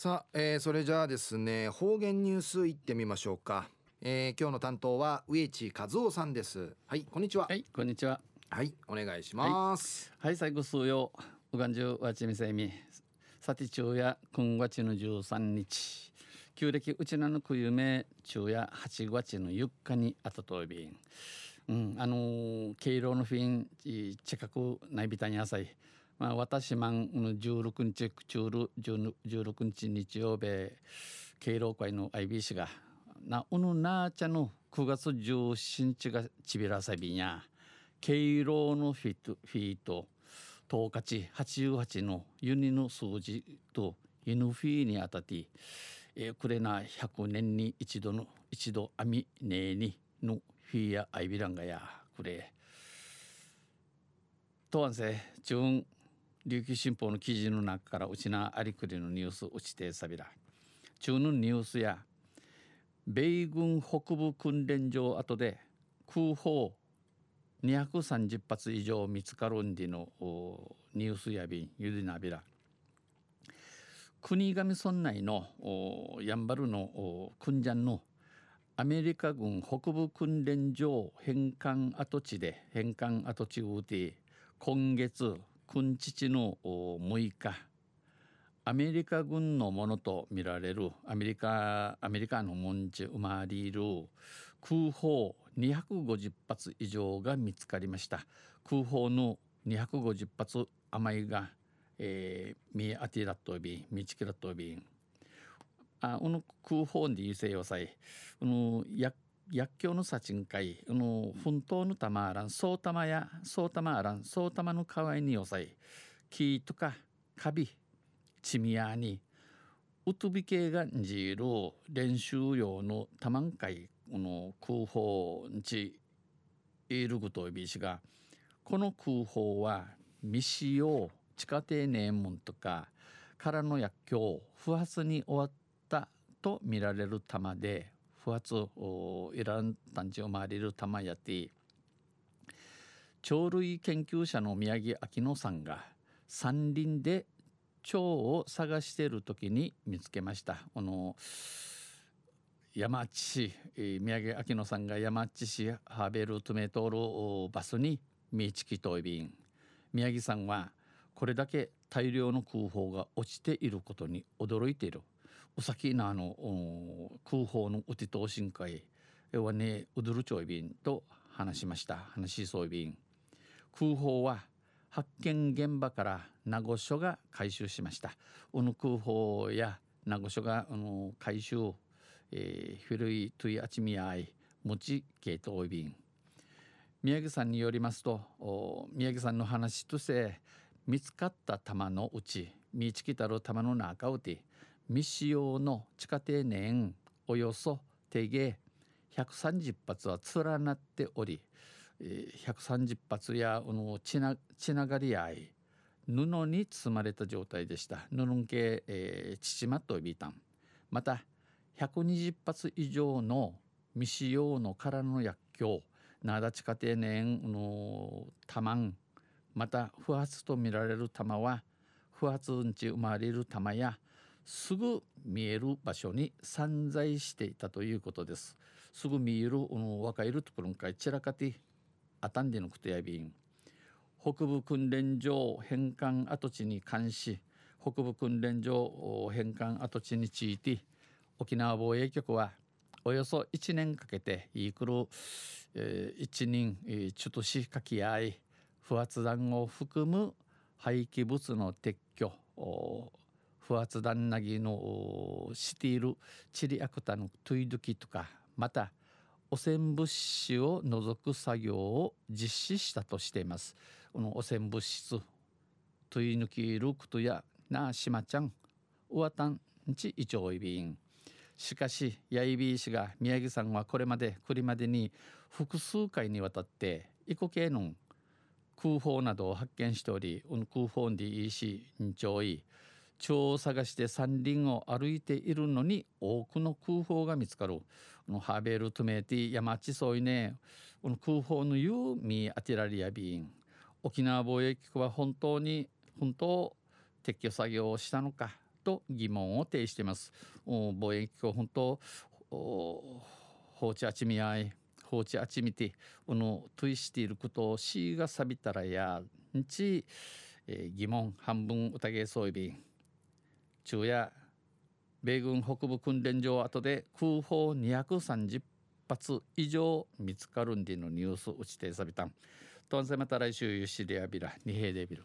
さあ、えー、それじゃあですね方言ニュースいってみましょうか、えー、今日の担当は植地和夫さんです。はいこんにちは。はいこんにちは。はいお願いします。はい、はい、最後数曜うがんじゅうわちみせみ。さて昼夜今月の13日旧暦うちなのくゆめ昼夜8月の4日にあたとびんうんあのー、敬老のフィン近くないびたに浅いまあ、私まん16日16日日曜日敬老会の IBC がなうぬなちゃの9月17日がちびらさびにゃ敬老のフィートフィート10日88のユニの数字と犬フィーにあたって、えー、くれな100年に一度の一度網ねえにのフィーやアイビランガやくれ。とわんせ中琉球新報の記事の中からうちなありくりのニュースうちてさびら。中のニュースや米軍北部訓練場跡で空砲230発以上見つかるんでのニュースやびんゆりなびら。国頭村内のやんばるの訓ジャンのアメリカ軍北部訓練場返還跡地で返還跡地を打て今月君父の6日アメリカ軍のものとみられるアメリカアメリカの門地生まれる空砲250発以上が見つかりました空砲の250発余りが、えー、見当てらっとび見つけらっとびあこの空砲で優勢要塞この薬薬莢のさちんかい、あの、奮闘のたまあらん、そうたまや、そうたまあらん、そうたまのかわいによさい、木とか、カビ、チミヤに、うとび系がんじる練習用のたまんかい、この空砲んち、いるぐといびしが、この空砲は未使用地下底ネームとかからの薬莢不発に終わったと見られる弾で発イラン団地を回れる玉やて。鳥類研究者の宮城明乃さんが山林で蝶を探している時に見つけました。この山地市、え宮城明乃さんが山地市ハーベルトメトールバスに見つきといびん宮城さんはこれだけ大量の空砲が落ちていることに驚いている。お先のあの空砲のうちと深海はねうどるちょいびんと話しました。話しそうびん。空砲は発見現場から名護署が回収しました。うぬ空砲や名護署があの回収、えー、古いトゥイアチミアイ持ち系統便宮城さんによりますと宮城さんの話として見つかった弾のうち見つけたる弾の中うて未使用の地下底年およそ定芸130発は連なっており130発やあのちなちながり合い布に包まれた状態でした。布んけ、えー、父まとびたんまた120発以上の未使用の空の薬莢灘地下底年の弾また不発とみられる弾は不発うんち生まれる弾やすぐ見える場所に散在していたということです。すぐ見える、うん、若いるところかい散らかてあたんでのくとやびん。北部訓練場返還跡地に関し北部訓練場返還跡地について沖縄防衛局はおよそ1年かけてイークル、えー、一人、えー、ちょっとしかき合い不発弾を含む廃棄物の撤去不発弾なぎのシティールチリアクタのトゥイドキとかまた汚染物質を除く作業を実施したとしています。この汚染物質トゥイヌキルクトやなあしまちゃんウワタンチイチョウイビンしかしヤイビー氏が宮城さんはこれまでこれまでに複数回にわたってイコ系の空砲などを発見しており、うん、空砲でいいし、んちょい、蝶を探して山林を歩いているのに多くの空砲が見つかる。このハーベルトメーティ山地そういね、この空砲の言うミアティラリアビーン。沖縄防衛局は本当に、本当撤去作業をしたのかと疑問を呈しています防衛機構本当放置あちみあい放置あちみてこのトイしていることをしがさびたらやんち、えー、疑問半分疑いそういびん中や米軍北部訓練場跡で空砲230発以上見つかるんでのニュース打ちてさびたん。とんせまた来週ゆしりやびら二平デビル。